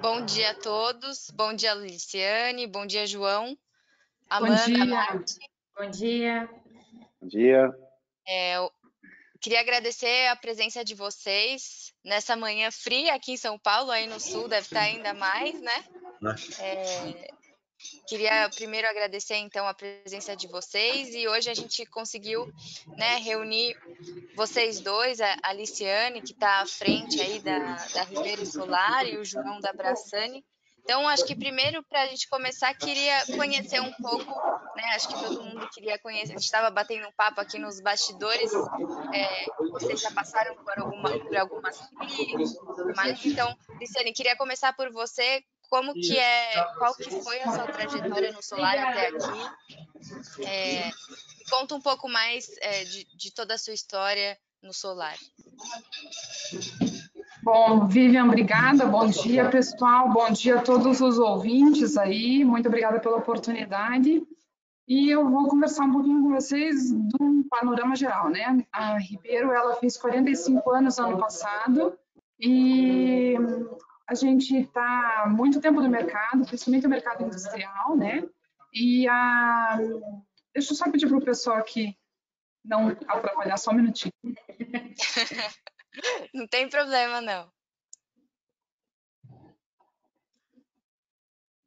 Bom dia a todos. Bom dia, Liciane. Bom dia, João. Amanda, Bom dia. Marte. Bom dia. Bom dia. É, eu queria agradecer a presença de vocês nessa manhã fria aqui em São Paulo, aí no sul deve estar ainda mais, né? É, queria primeiro agradecer então a presença de vocês e hoje a gente conseguiu né, reunir vocês dois, a Aliciane, que está à frente aí da, da Ribeiro Solar, e o João da Brassani. Então, acho que primeiro, para a gente começar, queria conhecer um pouco, né? Acho que todo mundo queria conhecer. A gente estava batendo um papo aqui nos bastidores. É, vocês já passaram por, por algumas crises, mas então, Liciane, queria começar por você. Como que é, qual que foi a sua trajetória no solar até aqui? É, conta um pouco mais é, de, de toda a sua história no solar. Bom, Vivian, obrigada. Bom dia, pessoal. Bom dia a todos os ouvintes aí. Muito obrigada pela oportunidade. E eu vou conversar um pouquinho com vocês de um panorama geral, né? A Ribeiro, ela fez 45 anos ano passado e a gente está muito tempo no mercado, principalmente no mercado industrial, né? E a... deixa eu só pedir para o pessoal aqui não atrapalhar só um minutinho. não tem problema, não.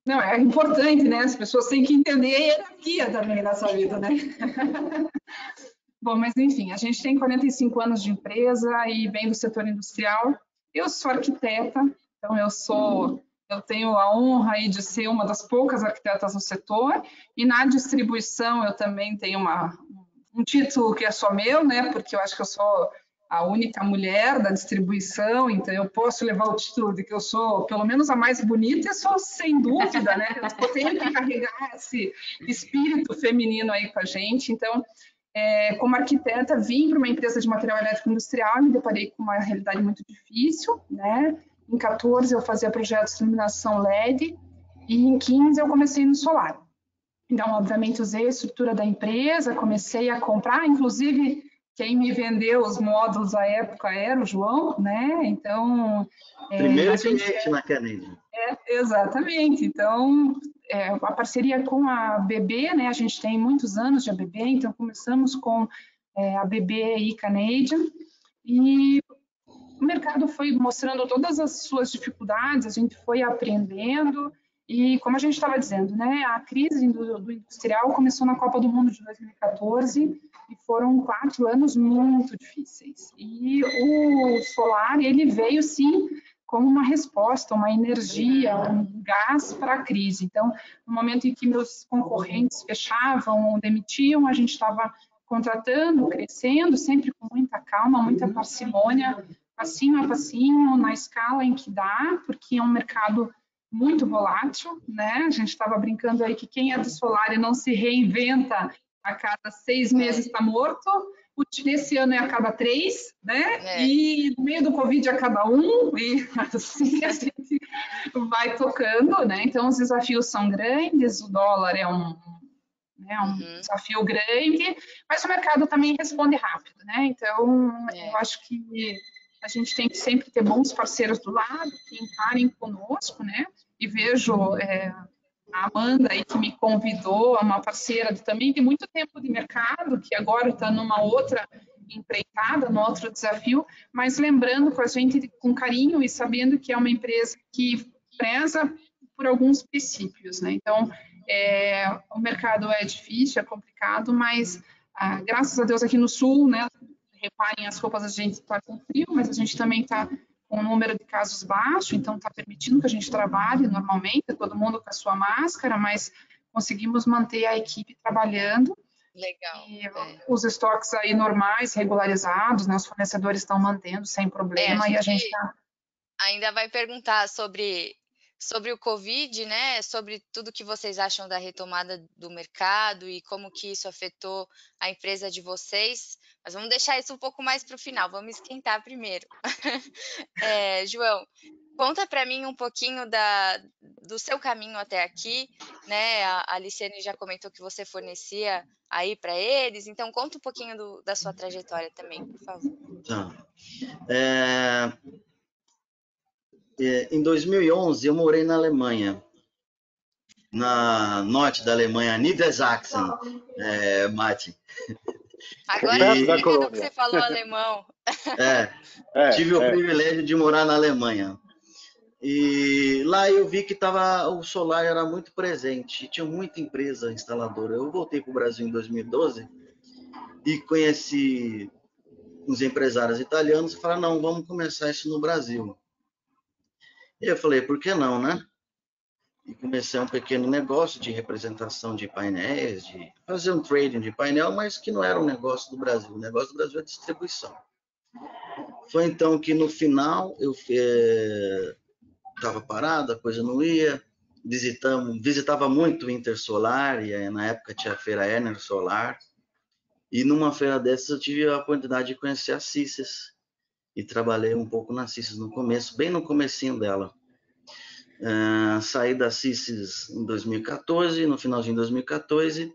Não, é importante, né? As pessoas têm que entender a hierarquia também nessa vida, né? Bom, mas enfim, a gente tem 45 anos de empresa e vem do setor industrial. Eu sou arquiteta, então eu sou, eu tenho a honra aí de ser uma das poucas arquitetas no setor e na distribuição eu também tenho uma, um título que é só meu, né? Porque eu acho que eu sou a única mulher da distribuição, então eu posso levar o título de que eu sou pelo menos a mais bonita, e sou sem dúvida, né? Eu tenho que carregar esse espírito feminino aí com a gente. Então, é, como arquiteta, vim para uma empresa de material elétrico industrial e me deparei com uma realidade muito difícil, né? Em 14 eu fazia projetos de iluminação LED e em 15 eu comecei no solar. Então, obviamente, usei a estrutura da empresa, comecei a comprar, inclusive quem me vendeu os módulos à época era o João, né? Então. Primeiro é, cliente na Kennedy. É, exatamente. Então, é, a parceria com a BB, né? A gente tem muitos anos de ABB, então começamos com é, a BB e Canadian, e o mercado foi mostrando todas as suas dificuldades, a gente foi aprendendo, e como a gente estava dizendo, né, a crise do, do, industrial começou na Copa do Mundo de 2014 e foram quatro anos muito difíceis. E o solar ele veio sim como uma resposta, uma energia, um gás para a crise. Então, no momento em que meus concorrentes fechavam ou demitiam, a gente estava contratando, crescendo, sempre com muita calma, muita parcimônia, passinho a passinho, na escala em que dá, porque é um mercado muito volátil, né? A gente estava brincando aí que quem é do solar e não se reinventa a cada seis meses está morto. Nesse ano é a cada três, né? É. E no meio do Covid a cada um, e assim a gente vai tocando, né? Então os desafios são grandes, o dólar é um, né, um uhum. desafio grande, mas o mercado também responde rápido, né? Então é. eu acho que a gente tem que sempre ter bons parceiros do lado, que encarem conosco, né? E vejo é, a Amanda aí que me convidou, uma parceira também de muito tempo de mercado, que agora está numa outra empreitada, no outro desafio, mas lembrando com a gente com carinho e sabendo que é uma empresa que preza por alguns princípios, né? Então, é, o mercado é difícil, é complicado, mas ah, graças a Deus aqui no Sul, né, reparem, as roupas a gente está com frio, mas a gente também está com um número de casos baixo, então está permitindo que a gente trabalhe normalmente, todo mundo com a sua máscara, mas conseguimos manter a equipe trabalhando. Legal. E é. os estoques aí normais, regularizados, né, os fornecedores estão mantendo sem problema é, a gente, e a gente tá... ainda vai perguntar sobre sobre o Covid, né? Sobre tudo que vocês acham da retomada do mercado e como que isso afetou a empresa de vocês. Mas vamos deixar isso um pouco mais para o final. Vamos esquentar primeiro. é, João, conta para mim um pouquinho da, do seu caminho até aqui, né? A Aliciane já comentou que você fornecia aí para eles, então conta um pouquinho do, da sua trajetória também, por favor. Tá. É, em 2011 eu morei na Alemanha, na norte da Alemanha, Niedersachsen, é, Martin. Agora e... que você falou alemão. É, é tive é. o privilégio de morar na Alemanha. E lá eu vi que tava, o solar era muito presente, tinha muita empresa instaladora. Eu voltei para o Brasil em 2012 e conheci uns empresários italianos e falaram, não, vamos começar isso no Brasil. E eu falei, por que não, né? E comecei um pequeno negócio de representação de painéis, de fazer um trading de painel, mas que não era um negócio do Brasil. O negócio do Brasil é distribuição. Foi então que no final eu estava é, parado, a coisa não ia. Visitamos, visitava muito o Intersolar, e na época tinha a feira Ener Solar. E numa feira dessas eu tive a oportunidade de conhecer a Cices, e trabalhei um pouco na CISIS no começo, bem no comecinho dela. Uh, saí da CISIS em 2014, no finalzinho de 2014,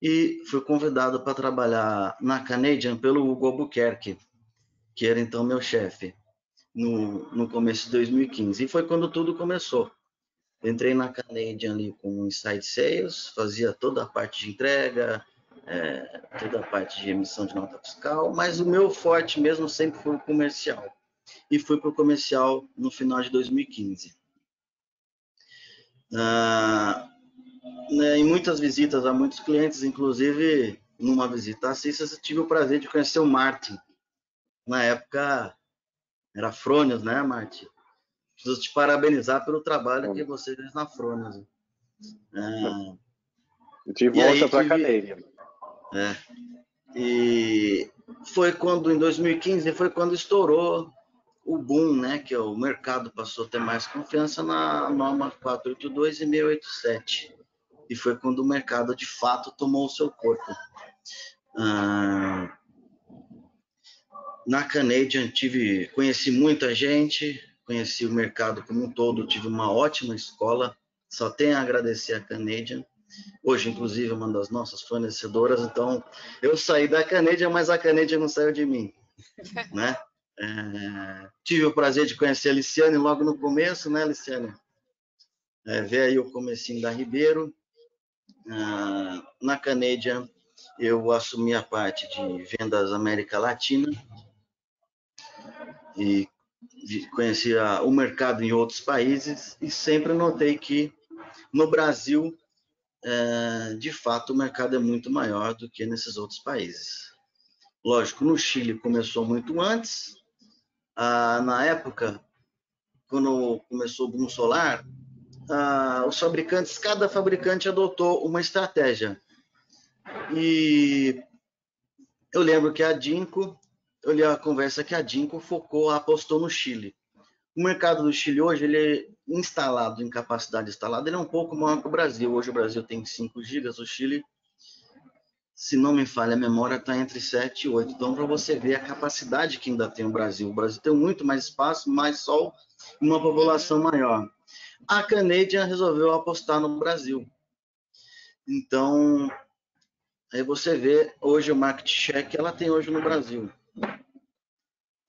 e fui convidado para trabalhar na Canadian pelo Hugo Albuquerque, que era então meu chefe, no, no começo de 2015. E foi quando tudo começou. Entrei na Canadian ali com Inside Sales, fazia toda a parte de entrega, é, toda a parte de emissão de nota fiscal, mas o meu forte mesmo sempre foi o comercial. E fui para o comercial no final de 2015. Ah, né, em muitas visitas a muitos clientes, inclusive numa visita a Cícias, eu tive o prazer de conhecer o Martin. Na época era Frônios, né, Martin? Preciso te parabenizar pelo trabalho que você fez na Frônios. Ah, tive volta para a cadeia. É. E foi quando, em 2015, foi quando estourou o boom, né? Que o mercado passou a ter mais confiança na norma 482 e 687. E foi quando o mercado, de fato, tomou o seu corpo. Ah, na Canadian tive, conheci muita gente, conheci o mercado como um todo, tive uma ótima escola, só tenho a agradecer a Canadian. Hoje, inclusive, é uma das nossas fornecedoras. Então, eu saí da Canadian, mas a Canadian não saiu de mim, né? É, tive o prazer de conhecer a Liciane logo no começo, né, Liciane? É, ver aí o comecinho da Ribeiro. Ah, na Canadian, eu assumi a parte de vendas América Latina e conheci o mercado em outros países e sempre notei que no Brasil é, de fato o mercado é muito maior do que nesses outros países. Lógico, no Chile começou muito antes. Ah, na época, quando começou o boom solar, ah, os fabricantes, cada fabricante adotou uma estratégia. E eu lembro que a Dinko, eu li a conversa que a Dinko focou, apostou no Chile. O mercado do Chile hoje, ele instalado, em capacidade instalada, ele é um pouco maior que o Brasil. Hoje o Brasil tem 5 gigas, o Chile, se não me falha a memória, está entre 7 e 8. Então, para você ver a capacidade que ainda tem o Brasil. O Brasil tem muito mais espaço, mais sol uma população maior. A Canadian resolveu apostar no Brasil. Então, aí você vê hoje o market share que ela tem hoje no Brasil.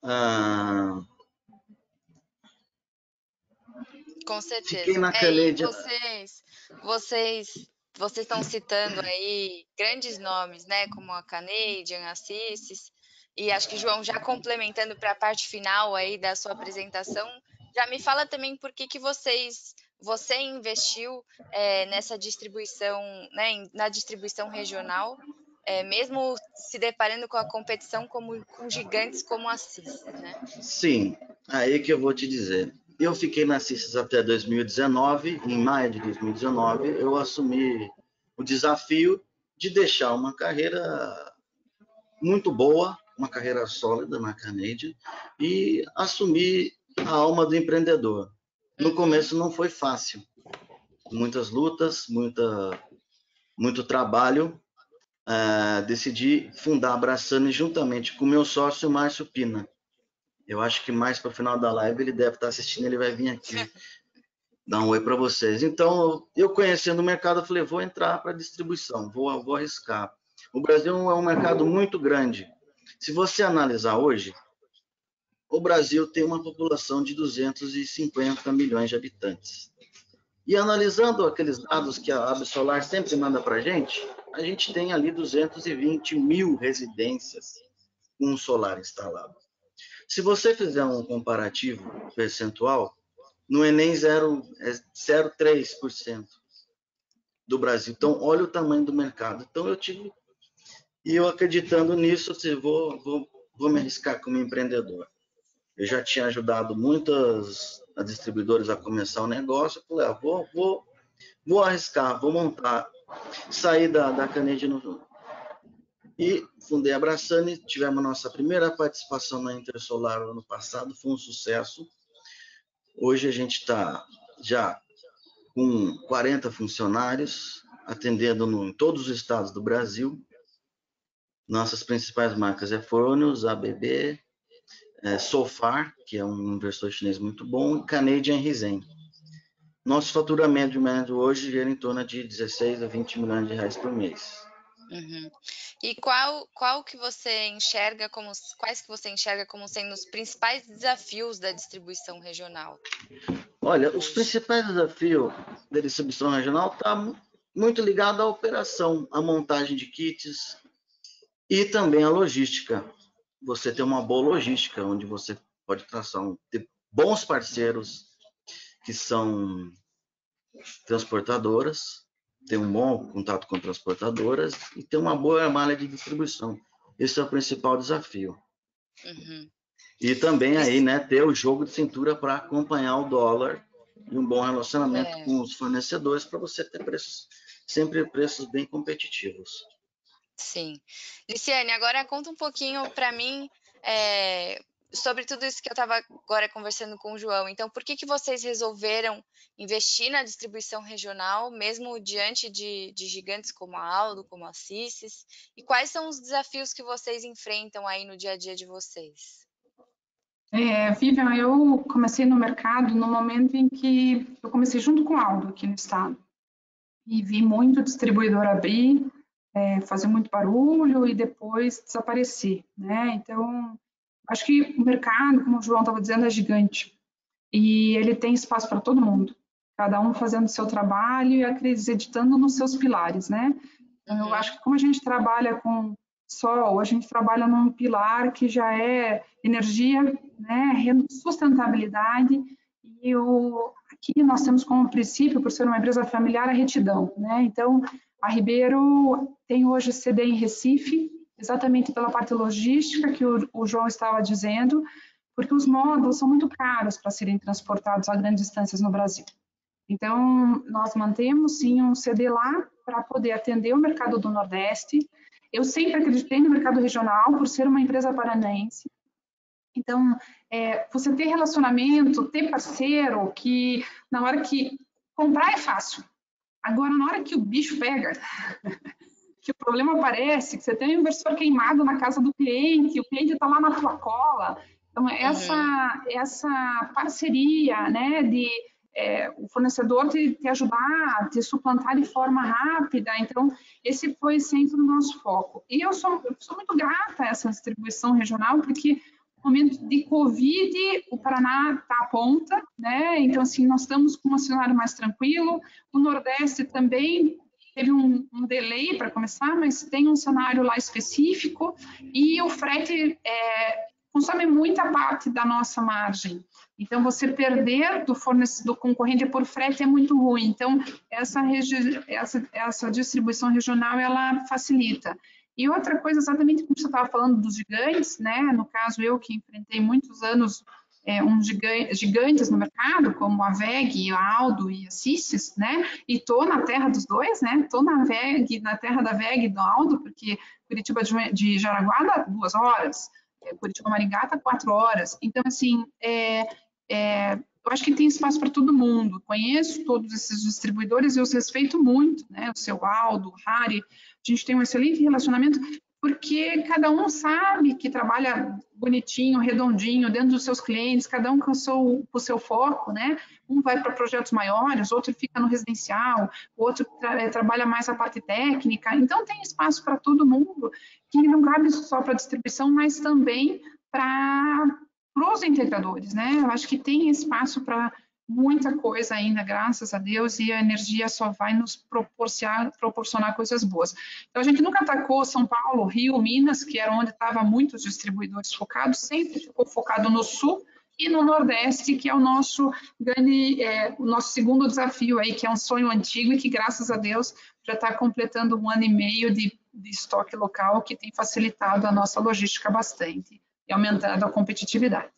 Ah, Com certeza. Fiquei na é, vocês, vocês, vocês estão citando aí grandes nomes, né? Como a Canadian, a Cissis, e acho que João já complementando para a parte final aí da sua apresentação, já me fala também por que, que vocês você investiu é, nessa distribuição, né, na distribuição regional, é, mesmo se deparando com a competição como, com gigantes como a CIS, né? Sim, aí que eu vou te dizer. Eu fiquei na CISES até 2019. Em maio de 2019, eu assumi o desafio de deixar uma carreira muito boa, uma carreira sólida na Canadian e assumir a alma do empreendedor. No começo não foi fácil. Muitas lutas, muita, muito trabalho. Uh, decidi fundar a Abraçane juntamente com meu sócio Márcio Pina. Eu acho que mais para o final da live ele deve estar tá assistindo, ele vai vir aqui dar um oi para vocês. Então, eu conhecendo o mercado, eu falei, vou entrar para distribuição, vou, vou arriscar. O Brasil é um mercado muito grande. Se você analisar hoje, o Brasil tem uma população de 250 milhões de habitantes. E analisando aqueles dados que a Absolar sempre manda para a gente, a gente tem ali 220 mil residências com solar instalado. Se você fizer um comparativo percentual, no Enem 0,3% é do Brasil. Então, olha o tamanho do mercado. Então, eu tive, e eu acreditando nisso, assim, vou, vou, vou me arriscar como empreendedor. Eu já tinha ajudado muitas distribuidoras a começar o negócio, eu falei, ah, vou, vou, vou arriscar, vou montar. Saí da, da Canede no, e fundei a Abraçane, tivemos nossa primeira participação na Intersolar ano passado, foi um sucesso. Hoje a gente está já com 40 funcionários, atendendo no, em todos os estados do Brasil. Nossas principais marcas é Fornos, ABB, é, Sofar, que é um investidor chinês muito bom, e Canadian Risen. Nosso faturamento médio hoje gira em torno de 16 a 20 milhões de reais por mês. Uhum. E qual, qual que você enxerga como quais que você enxerga como sendo os principais desafios da distribuição regional? Olha, os principais desafios da distribuição regional está muito ligado à operação, à montagem de kits e também à logística. Você ter uma boa logística, onde você pode traçar um, ter bons parceiros que são transportadoras, ter um bom contato com transportadoras e ter uma boa malha de distribuição. Esse é o principal desafio. Uhum. E também aí, né, ter o jogo de cintura para acompanhar o dólar e um bom relacionamento é. com os fornecedores para você ter preços, sempre preços bem competitivos. Sim. Liciane, agora conta um pouquinho para mim é, sobre tudo isso que eu estava agora conversando com o João. Então, por que, que vocês resolveram investir na distribuição regional, mesmo diante de, de gigantes como a Aldo, como a Cissis? E quais são os desafios que vocês enfrentam aí no dia a dia de vocês? É, Vivian, eu comecei no mercado no momento em que eu comecei junto com a Aldo aqui no estado. E vi muito distribuidor abrir, é, fazer muito barulho e depois desaparecer, né? Então, Acho que o mercado, como o João estava dizendo, é gigante. E ele tem espaço para todo mundo. Cada um fazendo o seu trabalho e acreditando nos seus pilares, né? Então, eu uhum. acho que como a gente trabalha com sol, a gente trabalha num pilar que já é energia, né, sustentabilidade, e o, aqui nós temos como princípio, por ser uma empresa familiar, a retidão, né? Então, a Ribeiro tem hoje CD em Recife, exatamente pela parte logística que o, o João estava dizendo, porque os módulos são muito caros para serem transportados a grandes distâncias no Brasil. Então, nós mantemos sim um CD lá para poder atender o mercado do Nordeste. Eu sempre acreditei no mercado regional por ser uma empresa paranaense. Então, é, você ter relacionamento, ter parceiro, que na hora que comprar é fácil. Agora, na hora que o bicho pega, que o problema aparece, que você tem um inversor queimado na casa do cliente, o cliente está lá na tua cola. Então, essa, uhum. essa parceria, né, de é, o fornecedor te, te ajudar, te suplantar de forma rápida. Então, esse foi sempre o nosso foco. E eu sou, eu sou muito grata a essa distribuição regional, porque no momento de Covid, o Paraná está à ponta, né? Então, assim, nós estamos com um cenário mais tranquilo. O Nordeste também teve um, um delay para começar, mas tem um cenário lá específico e o frete é, consome muita parte da nossa margem. Então, você perder do, do concorrente por frete é muito ruim. Então, essa, essa, essa distribuição regional, ela facilita. E outra coisa, exatamente como você estava falando dos gigantes, né? No caso, eu que enfrentei muitos anos é, uns gigantes no mercado, como a VEG, a Aldo e a Cissis, né? E tô na terra dos dois, né? Tô na VEG, na terra da VEG e do Aldo, porque Curitiba de Jaraguá dá duas horas, é, Curitiba Maringá dá quatro horas. Então, assim, é, é, eu acho que tem espaço para todo mundo. Conheço todos esses distribuidores e os respeito muito, né? O seu Aldo, o Harry, a gente tem um excelente relacionamento, porque cada um sabe que trabalha bonitinho, redondinho, dentro dos seus clientes, cada um com o seu, foco, né? Um vai para projetos maiores, outro fica no residencial, outro tra eh, trabalha mais a parte técnica. Então, tem espaço para todo mundo, que não cabe só para distribuição, mas também para os integradores, né? Eu acho que tem espaço para muita coisa ainda, graças a Deus, e a energia só vai nos proporcionar, proporcionar coisas boas. Então, a gente nunca atacou São Paulo, Rio, Minas, que era onde estavam muitos distribuidores focados, sempre ficou focado no Sul e no Nordeste, que é o nosso grande, é, o nosso segundo desafio aí, que é um sonho antigo e que, graças a Deus, já está completando um ano e meio de, de estoque local, que tem facilitado a nossa logística bastante e aumentando a competitividade.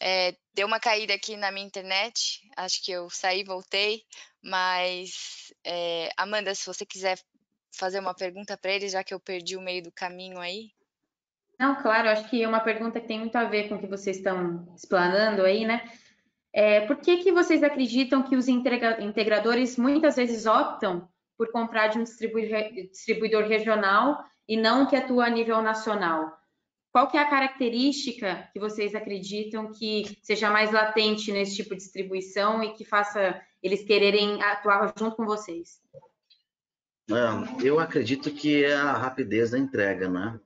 É, deu uma caída aqui na minha internet, acho que eu saí voltei, mas é, Amanda, se você quiser fazer uma pergunta para ele, já que eu perdi o meio do caminho aí. Não, claro, acho que é uma pergunta que tem muito a ver com o que vocês estão explanando aí, né? É, por que, que vocês acreditam que os integradores muitas vezes optam por comprar de um distribuidor regional e não que atua a nível nacional? Qual que é a característica que vocês acreditam que seja mais latente nesse tipo de distribuição e que faça eles quererem atuar junto com vocês? É, eu acredito que é a rapidez da entrega, né?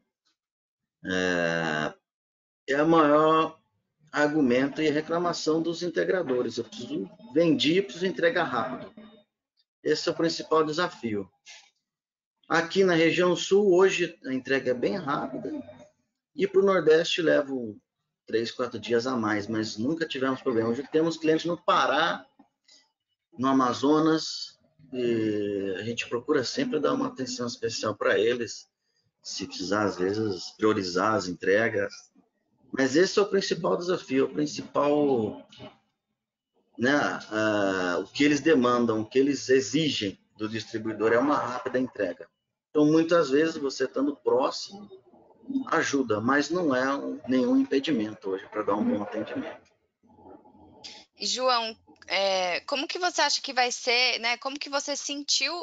É, é a maior argumento e reclamação dos integradores. Eu preciso vender, preciso entregar rápido. Esse é o principal desafio. Aqui na região sul, hoje a entrega é bem rápida e para o Nordeste levo três, quatro dias a mais, mas nunca tivemos problema. Hoje temos clientes no Pará, no Amazonas, e a gente procura sempre dar uma atenção especial para eles, se precisar, às vezes, priorizar as entregas. Mas esse é o principal desafio, o principal. Né, uh, o que eles demandam, o que eles exigem do distribuidor é uma rápida entrega. Então, muitas vezes, você estando próximo, ajuda, mas não é um, nenhum impedimento hoje para dar um bom atendimento. João, é, como que você acha que vai ser, né? Como que você sentiu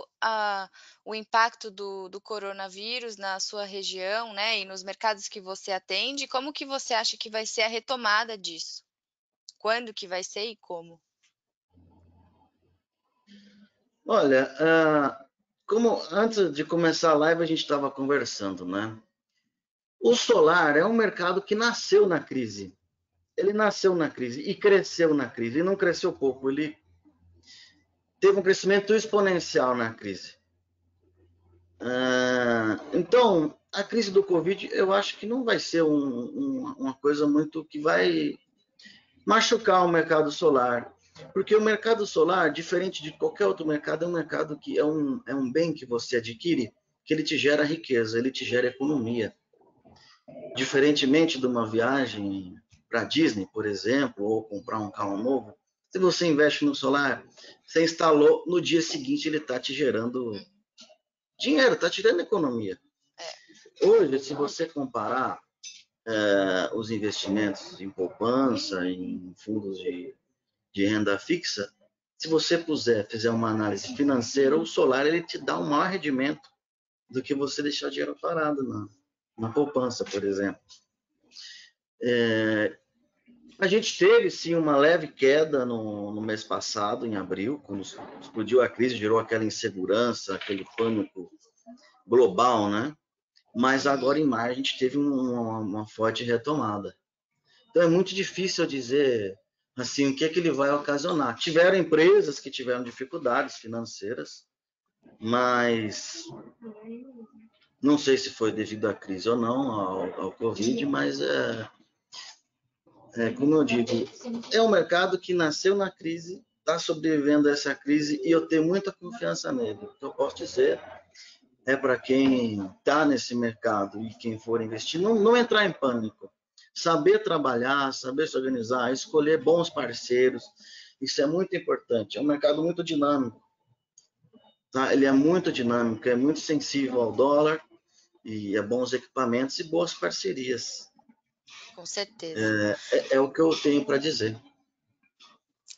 o impacto do, do coronavírus na sua região, né? E nos mercados que você atende? Como que você acha que vai ser a retomada disso? Quando que vai ser e como? Olha, uh, como antes de começar a live a gente estava conversando, né? O solar é um mercado que nasceu na crise. Ele nasceu na crise e cresceu na crise. E não cresceu pouco, ele teve um crescimento exponencial na crise. Ah, então, a crise do Covid, eu acho que não vai ser um, um, uma coisa muito que vai machucar o mercado solar. Porque o mercado solar, diferente de qualquer outro mercado, é um mercado que é um, é um bem que você adquire, que ele te gera riqueza, ele te gera economia. Diferentemente de uma viagem para Disney, por exemplo, ou comprar um carro novo, se você investe no solar, você instalou, no dia seguinte ele está te gerando dinheiro, está te dando economia. É. Hoje, se você comparar é, os investimentos em poupança, em fundos de, de renda fixa, se você puser, fizer uma análise financeira, o solar ele te dá um maior rendimento do que você deixar dinheiro parado na, na poupança, por exemplo. É, a gente teve sim uma leve queda no, no, mês passado, em abril, quando explodiu a crise, gerou aquela insegurança, aquele pânico global, né? Mas agora em maio a gente teve uma, uma forte retomada. Então é muito difícil dizer assim o que é que ele vai ocasionar. Tiveram empresas que tiveram dificuldades financeiras, mas não sei se foi devido à crise ou não, ao, ao Covid, mas é, é, como eu digo, é um mercado que nasceu na crise, está sobrevivendo a essa crise e eu tenho muita confiança nele. O que eu posso dizer é para quem está nesse mercado e quem for investir, não, não entrar em pânico. Saber trabalhar, saber se organizar, escolher bons parceiros, isso é muito importante. É um mercado muito dinâmico. Tá? Ele é muito dinâmico, é muito sensível ao dólar e é bons equipamentos e boas parcerias. Com certeza. É, é, é o que eu tenho para dizer.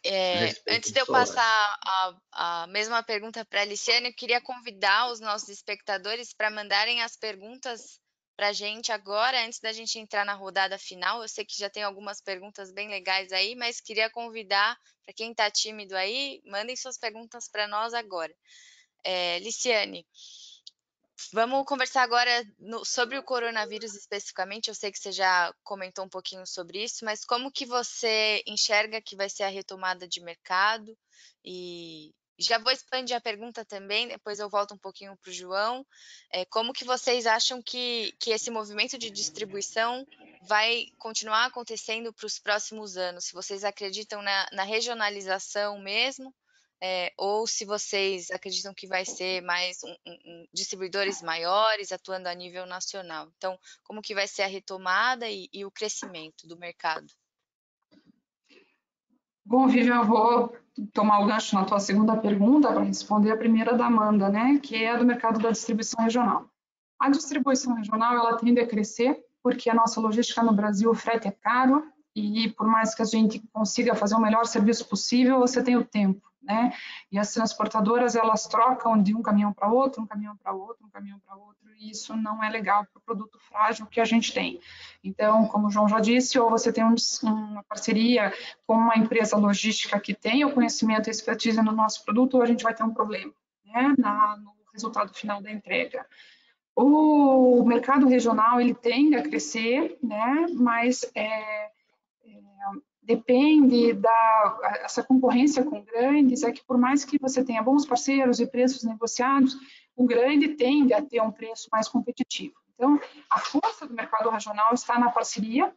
É, antes de eu passar a, a mesma pergunta para a Aliciane, eu queria convidar os nossos espectadores para mandarem as perguntas para a gente agora, antes da gente entrar na rodada final. Eu sei que já tem algumas perguntas bem legais aí, mas queria convidar para quem está tímido aí, mandem suas perguntas para nós agora. É, Liciane, Vamos conversar agora no, sobre o coronavírus especificamente. Eu sei que você já comentou um pouquinho sobre isso, mas como que você enxerga que vai ser a retomada de mercado? E já vou expandir a pergunta também, depois eu volto um pouquinho para o João. É, como que vocês acham que, que esse movimento de distribuição vai continuar acontecendo para os próximos anos? Se vocês acreditam na, na regionalização mesmo, é, ou se vocês acreditam que vai ser mais um, um, distribuidores maiores atuando a nível nacional. Então, como que vai ser a retomada e, e o crescimento do mercado? Bom, Vivian, eu vou tomar o gancho na tua segunda pergunta para responder a primeira da Amanda, né, que é a do mercado da distribuição regional. A distribuição regional, ela tende a crescer porque a nossa logística no Brasil, o frete é caro e por mais que a gente consiga fazer o melhor serviço possível, você tem o tempo né? E as transportadoras elas trocam de um caminhão para outro, um caminhão para outro, um caminhão para outro, e isso não é legal para o produto frágil que a gente tem. Então, como o João já disse, ou você tem um, uma parceria com uma empresa logística que tem o conhecimento e expertise no nosso produto, ou a gente vai ter um problema, né? Na, no resultado final da entrega. O mercado regional ele tende a crescer, né? Mas é, é depende da essa concorrência com grandes é que por mais que você tenha bons parceiros e preços negociados, o grande tende a ter um preço mais competitivo. Então, a força do mercado regional está na parceria,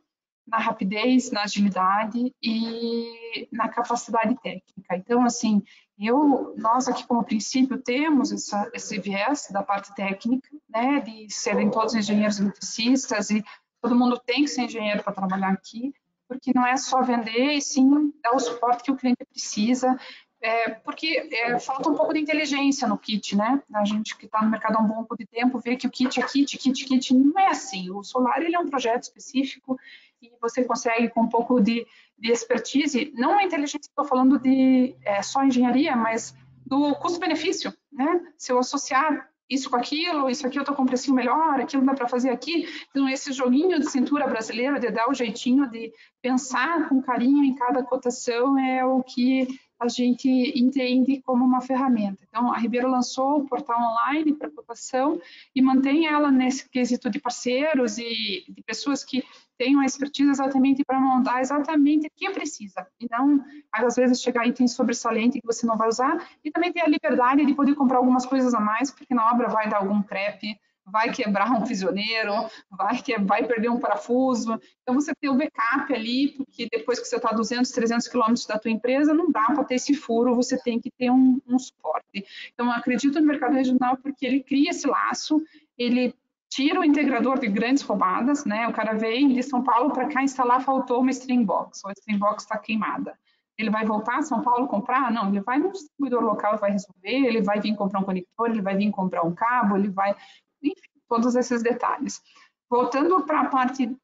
na rapidez, na agilidade e na capacidade técnica. Então, assim, eu, nós aqui como princípio temos essa, esse viés da parte técnica, né, de serem todos engenheiros eletricistas e todo mundo tem que ser engenheiro para trabalhar aqui, porque não é só vender, e sim dar o suporte que o cliente precisa, é, porque é, falta um pouco de inteligência no kit, né? A gente que está no mercado há um bom pouco de tempo vê que o kit é kit, kit, kit, não é assim. O solar ele é um projeto específico e você consegue com um pouco de, de expertise, não a inteligência, estou falando de é, só engenharia, mas do custo-benefício, né? Se eu associar isso com aquilo, isso aqui eu estou com um precinho melhor, aquilo dá para fazer aqui. Então, esse joguinho de cintura brasileira, de dar o jeitinho de pensar com carinho em cada cotação, é o que a gente entende como uma ferramenta. Então, a Ribeiro lançou o portal online para cotação e mantém ela nesse quesito de parceiros e de pessoas que tenham a expertise exatamente para montar exatamente o que precisa. E não, às vezes, chegar itens sobressalentes que você não vai usar. E também ter a liberdade de poder comprar algumas coisas a mais, porque na obra vai dar algum crepe, vai quebrar um prisioneiro, vai, que, vai perder um parafuso. Então, você tem o backup ali, porque depois que você está a 200, 300 quilômetros da tua empresa, não dá para ter esse furo, você tem que ter um, um suporte. Então, acredito no mercado regional porque ele cria esse laço, ele tira o integrador de grandes roubadas, né? O cara vem de São Paulo para cá instalar, faltou uma string box, ou a string box está queimada. Ele vai voltar a São Paulo comprar? Não, ele vai no distribuidor local e vai resolver, ele vai vir comprar um conector, ele vai vir comprar um cabo, ele vai enfim, todos esses detalhes. Voltando para a parte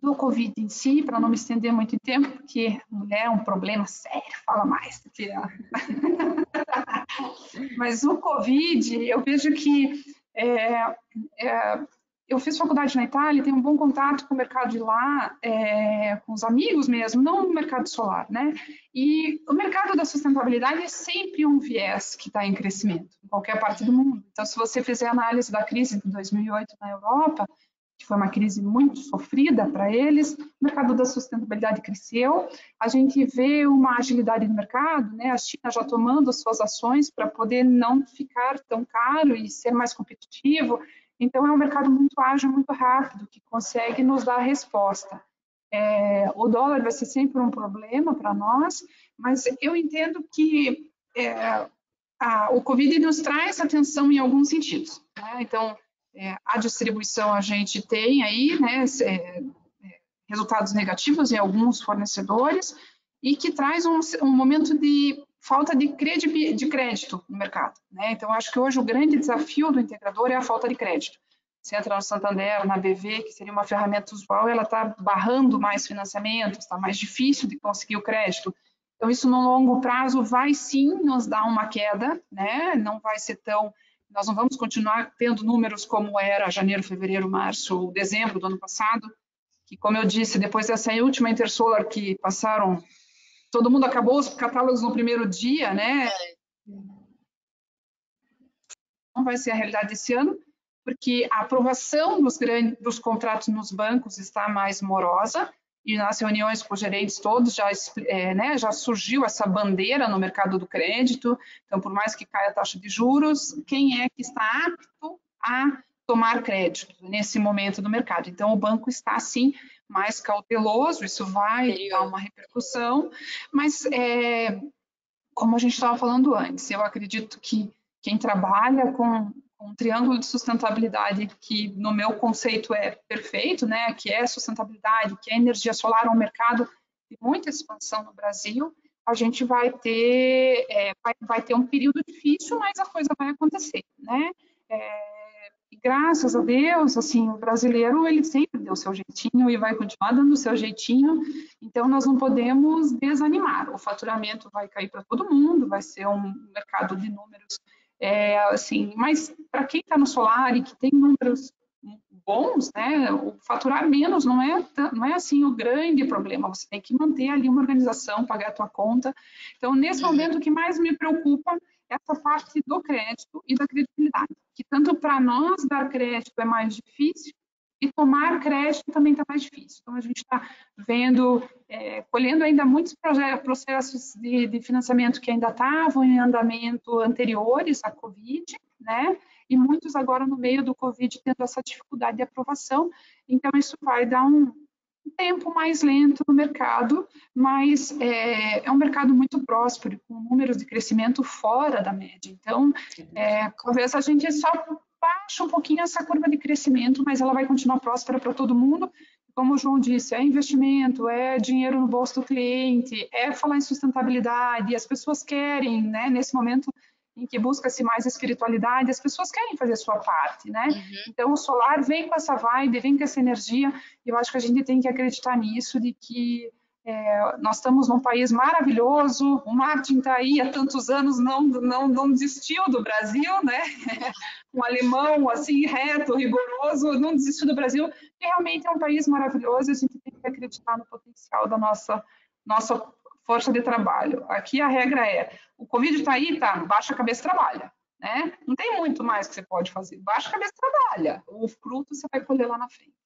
do Covid em si, para não me estender muito em tempo, porque mulher é um problema sério, fala mais do que ela. Mas o Covid, eu vejo que é, é, eu fiz faculdade na Itália, tenho um bom contato com o mercado de lá, é, com os amigos mesmo, não no mercado solar, né? E o mercado da sustentabilidade é sempre um viés que está em crescimento, em qualquer parte do mundo. Então, se você fizer análise da crise de 2008 na Europa, que foi uma crise muito sofrida para eles, o mercado da sustentabilidade cresceu, a gente vê uma agilidade no mercado, né? A China já tomando suas ações para poder não ficar tão caro e ser mais competitivo. Então, é um mercado muito ágil, muito rápido, que consegue nos dar resposta. É, o dólar vai ser sempre um problema para nós, mas eu entendo que é, a, o Covid nos traz atenção em alguns sentidos. Né? Então, é, a distribuição a gente tem aí, né, é, resultados negativos em alguns fornecedores e que traz um, um momento de falta de, de crédito no mercado. Né? Então, acho que hoje o grande desafio do integrador é a falta de crédito. Você entra no Santander, na BV, que seria uma ferramenta usual, ela está barrando mais financiamentos, está mais difícil de conseguir o crédito. Então, isso no longo prazo vai sim nos dar uma queda, né? não vai ser tão. Nós não vamos continuar tendo números como era janeiro, fevereiro, março, dezembro do ano passado, que, como eu disse, depois dessa última Intersolar que passaram todo mundo acabou os catálogos no primeiro dia, né? Não vai ser a realidade desse ano, porque a aprovação dos, grandes, dos contratos nos bancos está mais morosa, e nas reuniões com os gerentes todos já, é, né, já surgiu essa bandeira no mercado do crédito. Então, por mais que caia a taxa de juros, quem é que está apto a tomar crédito nesse momento do mercado? Então, o banco está, assim, mais cauteloso, isso vai dar uma repercussão, mas, é, como a gente estava falando antes, eu acredito que quem trabalha com um triângulo de sustentabilidade que no meu conceito é perfeito, né, que é sustentabilidade, que é energia solar, um mercado de muita expansão no Brasil, a gente vai ter, é, vai, vai, ter um período difícil, mas a coisa vai acontecer, né? É, e graças a Deus, assim, o brasileiro, ele sempre deu o seu jeitinho e vai continuar dando o seu jeitinho, então nós não podemos desanimar. O faturamento vai cair para todo mundo, vai ser um mercado de números é, assim, mas para quem está no solar e que tem números bons, né, o faturar menos não é, não é assim o grande problema. Você tem que manter ali uma organização, pagar a tua conta. Então, nesse uhum. momento, o que mais me preocupa é essa parte do crédito e da credibilidade, que tanto para nós dar crédito é mais difícil, e tomar crédito também está mais difícil. Então, a gente está vendo, é, colhendo ainda muitos processos de, de financiamento que ainda estavam em andamento anteriores à Covid, né? E muitos agora no meio do Covid tendo essa dificuldade de aprovação. Então, isso vai dar um tempo mais lento no mercado, mas é, é um mercado muito próspero, com números de crescimento fora da média. Então, é, talvez a gente só baixa um pouquinho essa curva de crescimento, mas ela vai continuar próspera para todo mundo. Como o João disse, é investimento, é dinheiro no bolso do cliente, é falar em sustentabilidade. As pessoas querem, né, nesse momento em que busca-se mais espiritualidade, as pessoas querem fazer a sua parte, né? Uhum. Então, o solar vem com essa vibe, vem com essa energia, e eu acho que a gente tem que acreditar nisso, de que é, nós estamos num país maravilhoso, o Martin está aí há tantos anos, não, não, não desistiu do Brasil, né? um alemão assim, reto, rigoroso, não desistiu do Brasil, que realmente é um país maravilhoso e a gente tem que acreditar no potencial da nossa, nossa força de trabalho. Aqui a regra é, o Covid está aí, tá, baixa a cabeça e trabalha. Né? Não tem muito mais que você pode fazer. Baixa a cabeça e trabalha. O fruto você vai colher lá na frente.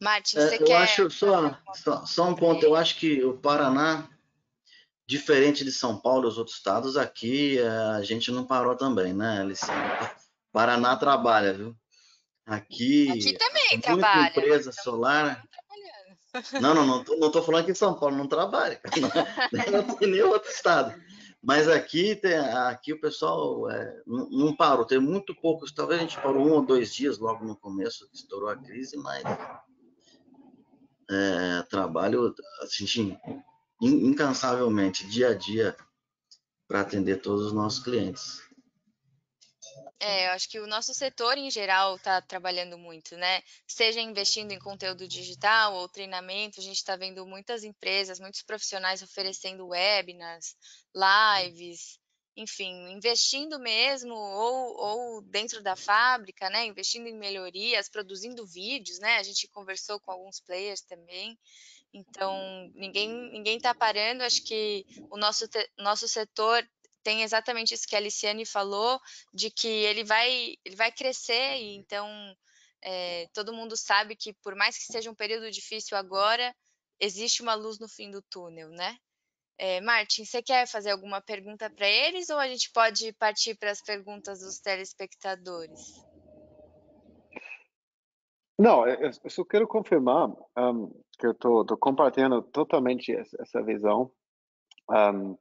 Martin, é, você eu quer... acho só, só, só, um ponto. Eu acho que o Paraná, diferente de São Paulo e os outros estados, aqui é, a gente não parou também, né, Alessandra? Paraná trabalha, viu? Aqui, aqui também trabalha. empresa solar. Não, não, não tô, não tô falando que em São Paulo não trabalha, não, não tem nenhum outro estado. Mas aqui, tem, aqui o pessoal é, não, não, parou, tem muito poucos, talvez a gente parou um ou dois dias logo no começo, estourou a crise, mas é, trabalho assim, incansavelmente, dia a dia, para atender todos os nossos clientes. É, eu acho que o nosso setor em geral está trabalhando muito, né? Seja investindo em conteúdo digital ou treinamento, a gente está vendo muitas empresas, muitos profissionais oferecendo webinars, lives, enfim, investindo mesmo, ou, ou dentro da fábrica, né? Investindo em melhorias, produzindo vídeos, né? A gente conversou com alguns players também. Então, ninguém ninguém está parando. Acho que o nosso, nosso setor tem exatamente isso que a Aliciane falou, de que ele vai, ele vai crescer, e então é, todo mundo sabe que por mais que seja um período difícil agora, existe uma luz no fim do túnel, né? É, Martin, você quer fazer alguma pergunta para eles ou a gente pode partir para as perguntas dos telespectadores? Não, eu, só quero confirmar um, que eu estou compartilhando totalmente essa visão. Um,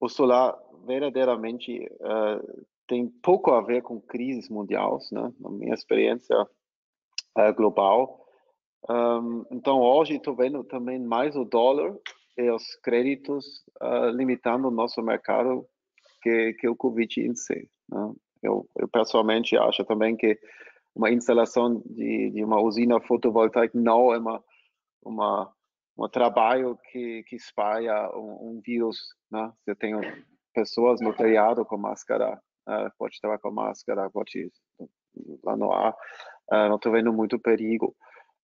o solar verdadeiramente uh, tem pouco a ver com crises mundiais, né? Na minha experiência uh, global. Um, então, hoje estou vendo também mais o dólar os créditos uh, limitando o nosso mercado que, que o Covid em si. Né? Eu, eu, pessoalmente acho também que uma instalação de, de uma usina fotovoltaica não é uma, uma um trabalho que, que espalha um, um vírus. Né? Você tem pessoas no telhado com máscara, uh, pode estar com máscara, pode lá no ar, uh, não estou vendo muito perigo.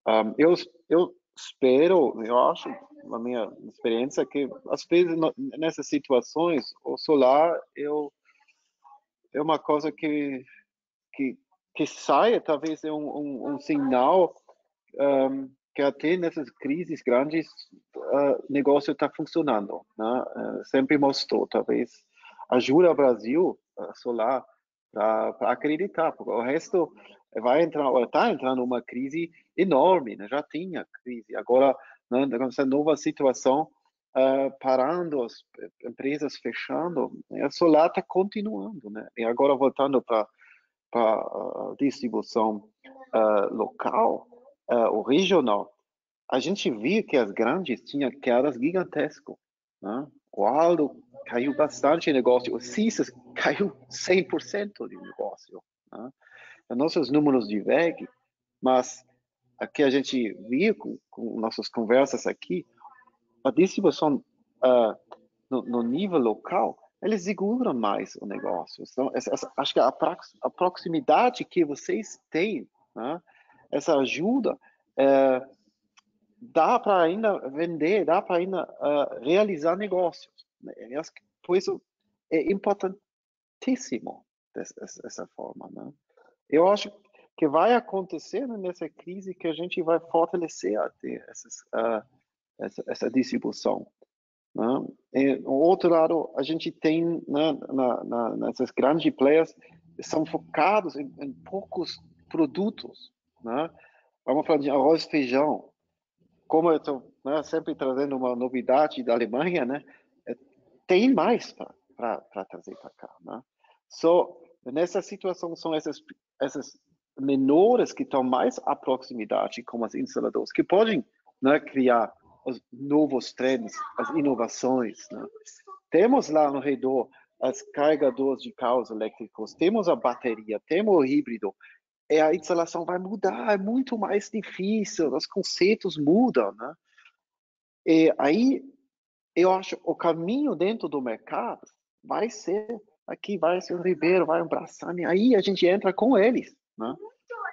Um, eu, eu espero, eu acho, na minha experiência, que às vezes nessas situações o solar eu, é uma coisa que, que que saia talvez é um, um, um sinal um, que até nessas crises grandes o negócio está funcionando. Né? Uh, sempre mostrou, talvez ajuda o Brasil uh, solar para acreditar, porque o resto vai entrar, está entrando uma crise enorme, né? já tinha crise, agora né, essa nova situação uh, parando, as empresas fechando, né? a solar está continuando, né? E agora voltando para a distribuição uh, local, uh, o regional, a gente viu que as grandes tinham quedas gigantescas. Né? O Aldo caiu bastante negócio, o CISAS caiu 100% de negócio. Né? Nossos números de VEG, mas aqui a gente viu com, com nossas conversas aqui, a distribuição uh, no, no, nível local, eles seguram mais o negócio. Então, essa, essa, acho que a, a, proximidade que vocês têm, né, essa ajuda, uh, dá para ainda vender, dá para ainda uh, realizar negócios. Né? Por isso é importantíssimo dessa, dessa forma. Né? Eu acho que vai acontecer nessa crise que a gente vai fortalecer até essas, uh, essa, essa, distribuição. Né? E, outro lado, a gente tem né, na, na, nessas grandes players são focados em, em poucos produtos. Né? Vamos falar de arroz e feijão. Como eu estou né, sempre trazendo uma novidade da Alemanha, né? É, tem mais para trazer para cá. Né? So, nessa situação, são essas essas menores que estão mais à proximidade com as instaladoras, que podem né, criar os novos trends, as inovações. Né? Temos lá no redor as carregadores de carros elétricos, temos a bateria, temos o híbrido, e a instalação vai mudar, é muito mais difícil, os conceitos mudam, né? E aí, eu acho o caminho dentro do mercado vai ser aqui vai ser o Ribeiro, vai um Brasani, aí a gente entra com eles, né?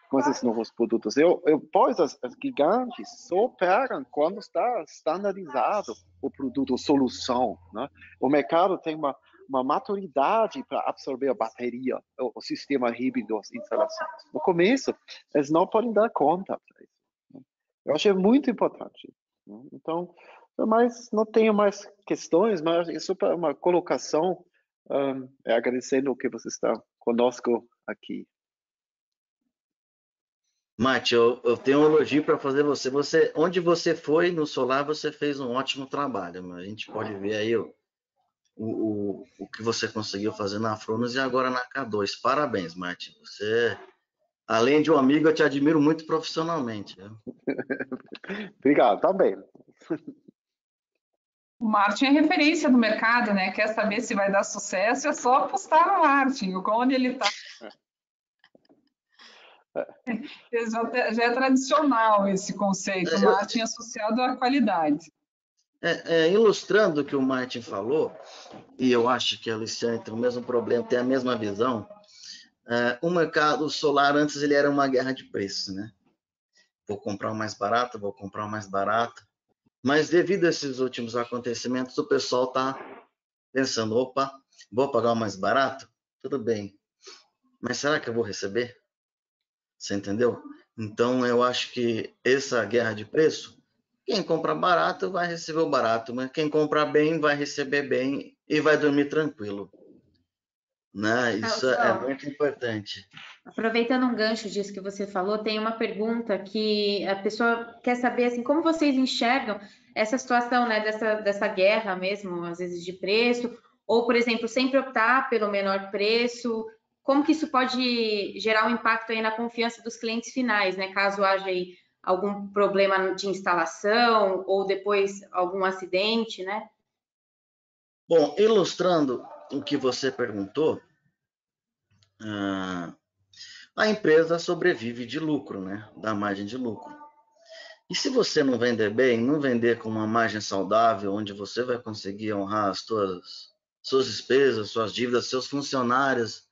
com esses novos produtos. Eu, eu pois as, as gigantes só pegam quando está standardizado o produto, a solução. Né? O mercado tem uma, uma maturidade para absorver a bateria, o, o, sistema híbrido, as instalações. No começo, eles não podem dar conta isso. Né? Eu achei muito importante. Né? Então, mas não tenho mais questões, mas isso é uma colocação um, é agradecendo o que você está conosco aqui. Mate, eu, eu tenho um elogio para fazer você. Você, onde você foi no solar, você fez um ótimo trabalho. A gente pode ver aí o, o, o que você conseguiu fazer na Fronos e agora na K2. Parabéns, Mate. Você, além de um amigo, eu te admiro muito profissionalmente. Obrigado, tá bem. O Martin é referência no mercado, né? Quer saber se vai dar sucesso, é só apostar no Martin, onde ele está. Já, já, é tradicional esse conceito, é, Martin associado à qualidade. É, é, ilustrando o que o Martin falou, e eu acho que a Luciane tem o mesmo problema, tem a mesma visão, é, o mercado solar antes ele era uma guerra de preços, né? Vou comprar o mais barato, vou comprar o mais barato. Mas devido a esses últimos acontecimentos, o pessoal está pensando: opa, vou pagar o mais barato? Tudo bem. Mas será que eu vou receber? Você entendeu? Então, eu acho que essa guerra de preço, quem compra barato vai receber o barato, mas quem compra bem vai receber bem e vai dormir tranquilo. Né? Isso é muito importante. Aproveitando um gancho disso que você falou, tem uma pergunta que a pessoa quer saber assim, como vocês enxergam essa situação, né, dessa, dessa guerra mesmo, às vezes de preço, ou, por exemplo, sempre optar pelo menor preço, como que isso pode gerar um impacto aí na confiança dos clientes finais, né, caso haja aí algum problema de instalação ou depois algum acidente, né? Bom, ilustrando o que você perguntou, uh, a empresa sobrevive de lucro, né? Da margem de lucro. E se você não vender bem, não vender com uma margem saudável, onde você vai conseguir honrar as suas, suas despesas, suas dívidas, seus funcionários,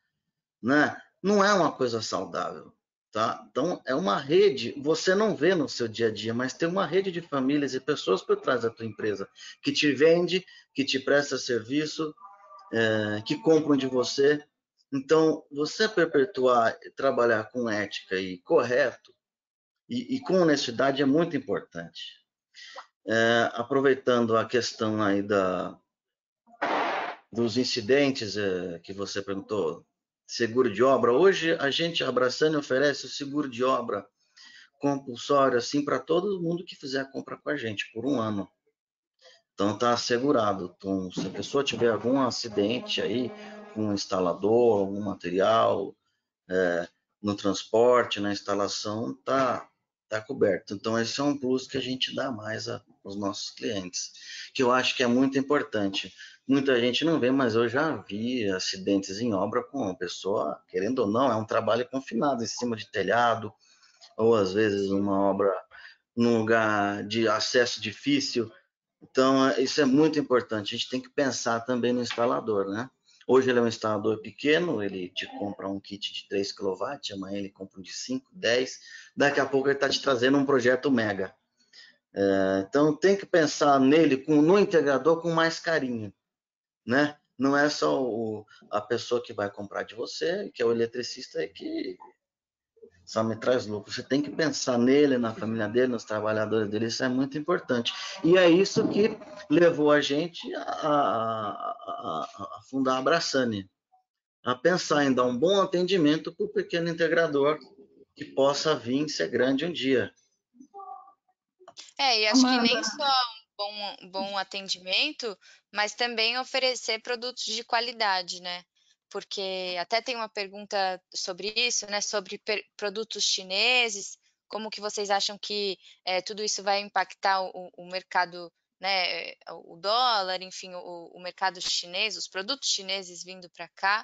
né? Não é uma coisa saudável, tá? Então é uma rede. Você não vê no seu dia a dia, mas tem uma rede de famílias e pessoas por trás da tua empresa que te vende, que te presta serviço, é, que compram de você Então, você perpetuar trabalhar com ética e correto e, e com honestidade é muito importante. É, aproveitando a questão aí da, dos incidentes é, que você perguntou, seguro de obra. Hoje a gente, a Abraçane, oferece o seguro de obra compulsório assim para todo mundo que fizer a compra com a gente por um ano. Então tá assegurado. Então, se a pessoa tiver algum acidente aí com um instalador, algum material é, no transporte, na instalação, tá tá coberto. Então esse é um plus que a gente dá mais aos nossos clientes, que eu acho que é muito importante. Muita gente não vê, mas eu já vi acidentes em obra com uma pessoa, querendo ou não, é um trabalho confinado em cima de telhado, ou às vezes uma obra num lugar de acesso difícil. Então, é, isso é muito importante. A gente tem que pensar também no instalador, né? Hoje ele é um instalador pequeno, ele te compra um kit de 3 kW, amanhã ele compra um de 5, 10, daqui a pouco ele está te trazendo um projeto mega. É, então tem que pensar nele, com, no integrador, com mais carinho, né? Não é só o, a pessoa que vai comprar de você, que é o eletricista, que só me traz lucro. Você tem que pensar nele, na família dele, nos trabalhadores dele, isso é muito importante. E é isso que levou a gente a, a, a, a fundar a Abraçane, a pensar em dar um bom atendimento para o pequeno integrador que possa vir ser grande um dia. É, e acho Amanda. que nem só um bom, bom atendimento, mas também oferecer produtos de qualidade, né? porque até tem uma pergunta sobre isso, né? Sobre produtos chineses, como que vocês acham que é, tudo isso vai impactar o, o, mercado, né? O dólar, enfim, o, o mercado chinês, os produtos chineses vindo para cá.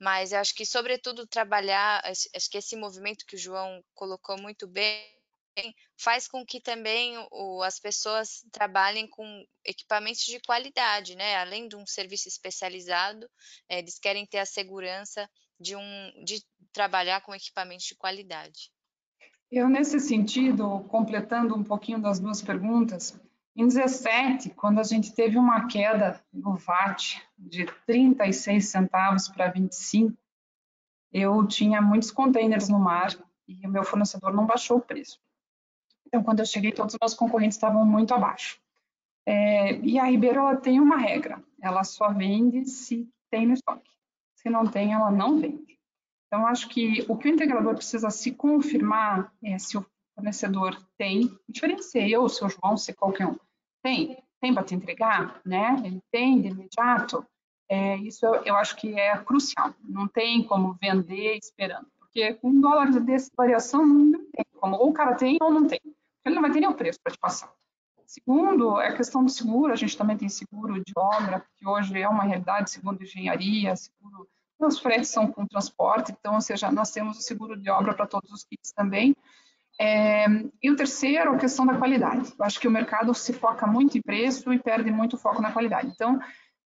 Mas eu acho que, sobretudo, trabalhar, acho que esse movimento que o João colocou muito bem, faz com que também o, as pessoas trabalhem com equipamentos de qualidade, né? Além de um serviço especializado, é, eles querem ter a segurança de, um, de trabalhar com equipamentos de qualidade. Eu, nesse sentido, completando um pouquinho das duas perguntas, em 17, quando a gente teve uma queda no VAT de 36 centavos para 25, eu tinha muitos containers no mar e o meu fornecedor não baixou o preço. Então, quando eu cheguei, todos os meus concorrentes estavam muito abaixo. É, e a Ribeiro ela tem uma regra: ela só vende se tem no estoque. Se não tem, ela não vende. Então, acho que o que o integrador precisa se confirmar é se o fornecedor tem, diferente eu, o João, se qualquer um, tem, tem para te entregar, né? Ele tem de imediato. É, isso eu, eu, acho que é crucial. Não tem como vender esperando, porque com um dólar dessa variação não tem como. Ou o cara tem ou não tem ele não vai ter o preço para te passar. Segundo, é a questão do seguro, a gente também tem seguro de obra, porque hoje é uma realidade, segundo engenharia, seguro, os fretes são com transporte, então, ou seja, nós temos o seguro de obra para todos os kits também. É, e o terceiro, a questão da qualidade. Eu acho que o mercado se foca muito em preço e perde muito foco na qualidade. Então,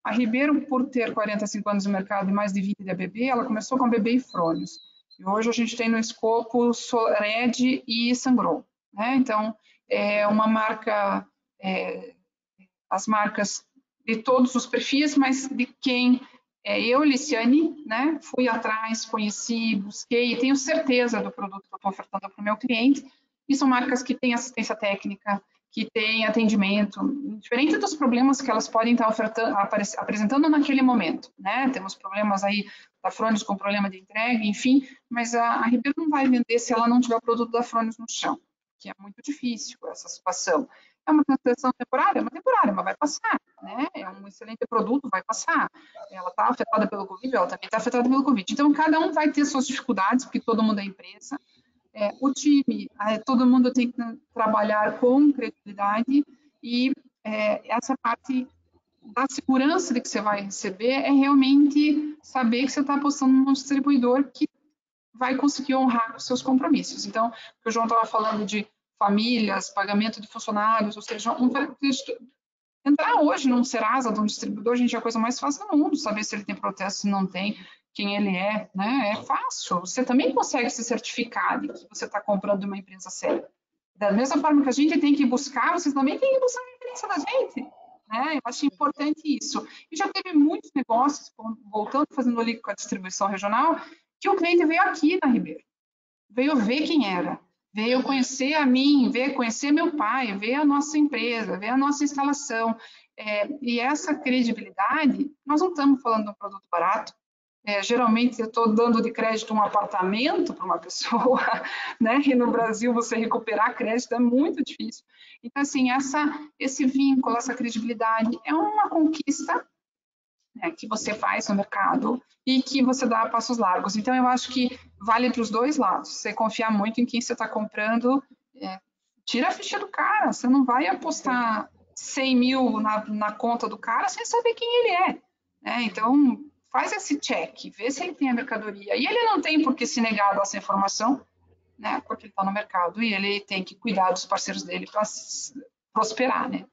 a Ribeiro, por ter 45 anos no mercado e mais de 20 de ABB, ela começou com ABB e Frônios. E hoje a gente tem no escopo Sored e Sangrou. Né? Então, é uma marca, é, as marcas de todos os perfis, mas de quem é, eu, Liciane, né, fui atrás, conheci, busquei e tenho certeza do produto que estou ofertando para o meu cliente. E são marcas que têm assistência técnica, que têm atendimento, diferente dos problemas que elas podem estar ofertando, apresentando naquele momento, né? Temos problemas aí da Fronis com problema de entrega, enfim, mas a, a Ribeiro não vai vender se ela não tiver o produto da Fronis no chão que é muito difícil essa situação. É uma transição temporária, é uma temporária, mas vai passar, né? É um excelente produto, vai passar. Ela está afetada pelo Covid, ela também está afetada pelo Covid. Então, cada um vai ter suas dificuldades, porque todo mundo é empresa. É, o time, é, todo mundo tem que trabalhar com credibilidade e é, essa parte da segurança de que você vai receber é realmente saber que você está apostando num distribuidor que vai conseguir honrar os seus compromissos. Então, o João estava falando de famílias, pagamento de funcionários, ou seja, um, entrar hoje num Serasa, de um distribuidor, gente, é a coisa mais fácil do mundo, saber se ele tem protesto, se não tem, quem ele é, né? É fácil. Você também consegue se certificar de que você está comprando uma empresa séria. Da mesma forma que a gente tem que buscar, vocês também têm que buscar a referência da gente. Né? Eu acho importante isso. E já teve muitos negócios, voltando, fazendo ali com a distribuição regional, que o cliente veio aqui na Ribeiro. Veio ver quem era, veio conhecer a mim, veio conhecer meu pai, ver a nossa empresa, ver a nossa instalação. É, e essa credibilidade, nós não estamos falando de um produto barato, é, geralmente eu estou dando de crédito um apartamento para uma pessoa, né? E no Brasil você recuperar crédito é muito difícil. Então, assim, essa, esse vínculo, essa credibilidade é uma conquista né, que você faz no mercado e que você dá passos largos. Então, eu acho que vale para os dois lados. Você confiar muito em quem você está comprando, é, tira a ficha do cara. Você não vai apostar 100 mil na, na conta do cara sem saber quem ele é. Né? Então, faz esse check, vê se ele tem a mercadoria. E ele não tem por que se negar a dar essa informação, né? Porque ele está no mercado e ele tem que cuidar dos parceiros dele para prosperar, né?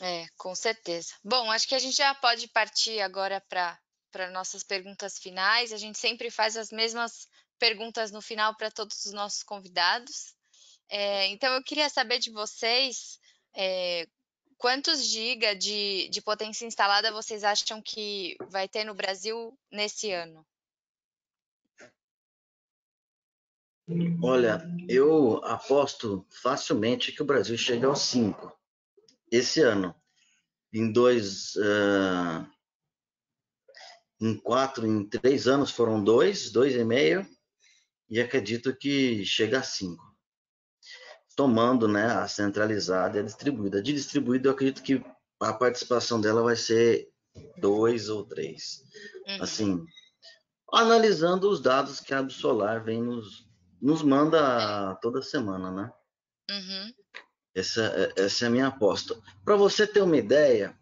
É, com certeza. Bom, acho que a gente já pode partir agora para nossas perguntas finais. A gente sempre faz as mesmas perguntas no final para todos os nossos convidados. É, então, eu queria saber de vocês é, Quantos giga de, de potência instalada vocês acham que vai ter no Brasil nesse ano? Olha, eu aposto facilmente que o Brasil chega aos 5 esse ano. Em dois, uh, em quatro, em três anos foram dois, dois e meio, e acredito que chega a cinco tomando né, a centralizada e a distribuída. De distribuída, eu acredito que a participação dela vai ser dois ou três. Uhum. Assim, analisando os dados que a Absolar vem nos, nos manda toda semana, né? Uhum. Essa, essa é a minha aposta. Para você ter uma ideia,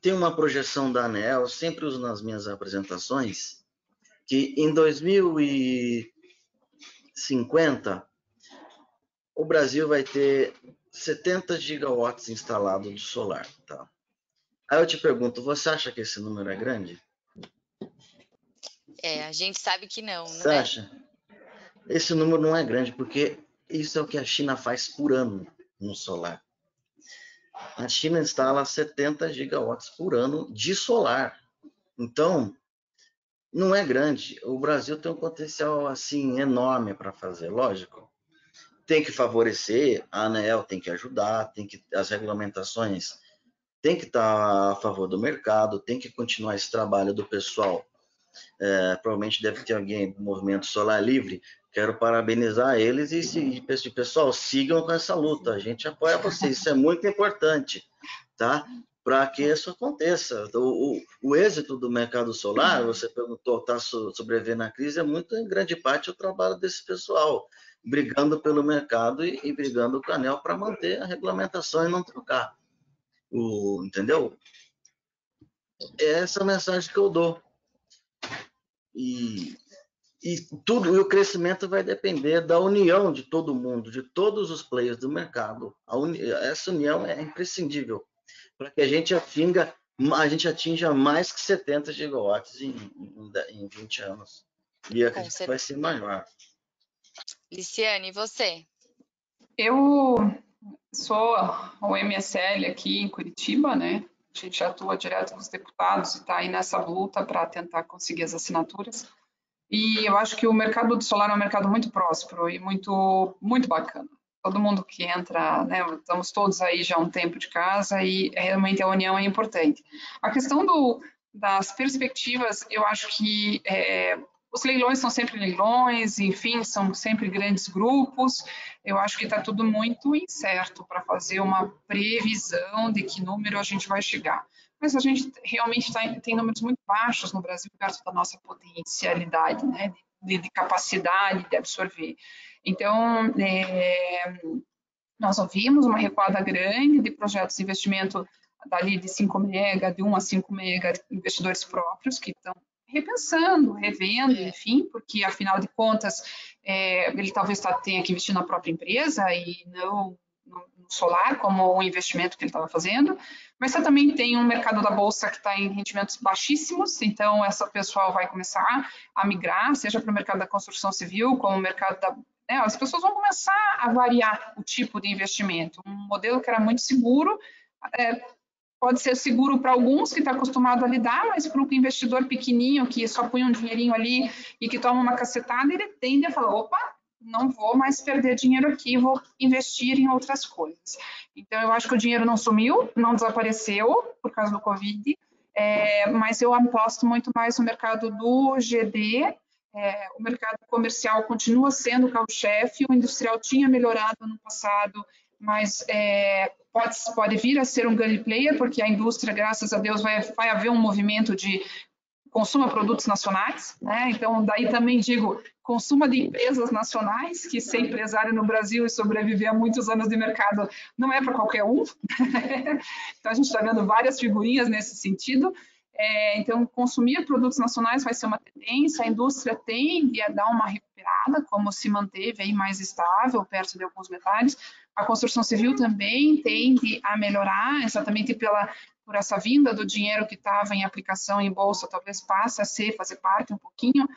tem uma projeção da ANEL, sempre uso nas minhas apresentações, que em 2050 o Brasil vai ter 70 gigawatts instalado de solar, tá? Aí eu te pergunto, você acha que esse número é grande? É, a gente sabe que não, né? Você acha? Esse número não é grande, porque isso é o que a China faz por ano no solar. A China instala 70 gigawatts por ano de solar. Então, não é grande. O Brasil tem um potencial assim enorme para fazer, lógico tem que favorecer, a ANEEL tem que ajudar, tem que as regulamentações tem que estar a favor do mercado, tem que continuar esse trabalho do pessoal. É, provavelmente deve ter alguém do Movimento Solar Livre. Quero parabenizar eles e, e pessoal, sigam com essa luta. A gente apoia vocês, isso é muito importante, tá? Para que isso aconteça. O, o, o, êxito do mercado solar, você perguntou, está sobrevivendo à crise, é muito, em grande parte, o trabalho desse pessoal brigando pelo mercado e, e brigando com a ANEL para manter a regulamentação e não trocar. O, entendeu? É essa mensagem que eu dou. E, e tudo, e o crescimento vai depender da união de todo mundo, de todos os players do mercado. Uni, essa união é imprescindível para que a gente atinga, a gente atinja mais que 70 gigawatts em, em, em 20 anos. E acredito que vai ser maior. Liciane, e você? Eu sou o MSL aqui em Curitiba, né? A gente atua direto com os deputados e está aí nessa luta para tentar conseguir as assinaturas. E eu acho que o mercado do solar é um mercado muito próspero e muito, muito bacana. Todo mundo que entra, né, estamos todos aí já há um tempo de casa e realmente a união é importante. A questão do, das perspectivas, eu acho que é, os leilões são sempre leilões, enfim, são sempre grandes grupos. Eu acho que está tudo muito incerto para fazer uma previsão de que número a gente vai chegar. Mas a gente realmente tá, tem números muito baixos no Brasil perto da nossa potencialidade, né, de, de capacidade de absorver. Então, é, nós ouvimos uma recuada grande de projetos de investimento dali de 5 mega, de 1 a 5 mega investidores próprios que estão repensando, revendo, é. enfim, porque afinal de contas é, ele talvez tá, tenha que investir na própria empresa e não no solar como um investimento que ele estava fazendo, mas você também tem um mercado da bolsa que está em rendimentos baixíssimos, então essa pessoal vai começar a migrar, seja para o mercado da construção civil, como o mercado da né, as pessoas vão começar a variar o tipo de investimento. Um modelo que era muito seguro é, pode ser seguro para alguns que está acostumado a lidar, mas para o investidor pequenininho que só põe um dinheirinho ali e que toma uma cacetada, ele tende a falar, opa, não vou mais perder dinheiro aqui, vou investir em outras coisas. Então, eu acho que o dinheiro não sumiu, não desapareceu por causa do Covid, é, mas eu aposto muito mais no mercado do GD, é, o mercado comercial continua sendo o carro-chefe, o industrial tinha melhorado no passado, mas é, pode, pode vir a ser um grande player, porque a indústria, graças a Deus, vai, vai haver um movimento de consuma produtos nacionais, né? Então, daí também digo, consuma de empresas nacionais, que ser empresário no Brasil e sobreviver a muitos anos de mercado não é para qualquer um. então, a gente está vendo várias figurinhas nesse sentido. É, então, consumir produtos nacionais vai ser uma tendência, a indústria tende a dar uma recuperada, como se manteve aí mais estável, perto de alguns metais. A construção civil também tende a melhorar, exatamente pela, por essa vinda do dinheiro que estava em aplicação em bolsa, talvez passe a ser, fazer parte um pouquinho.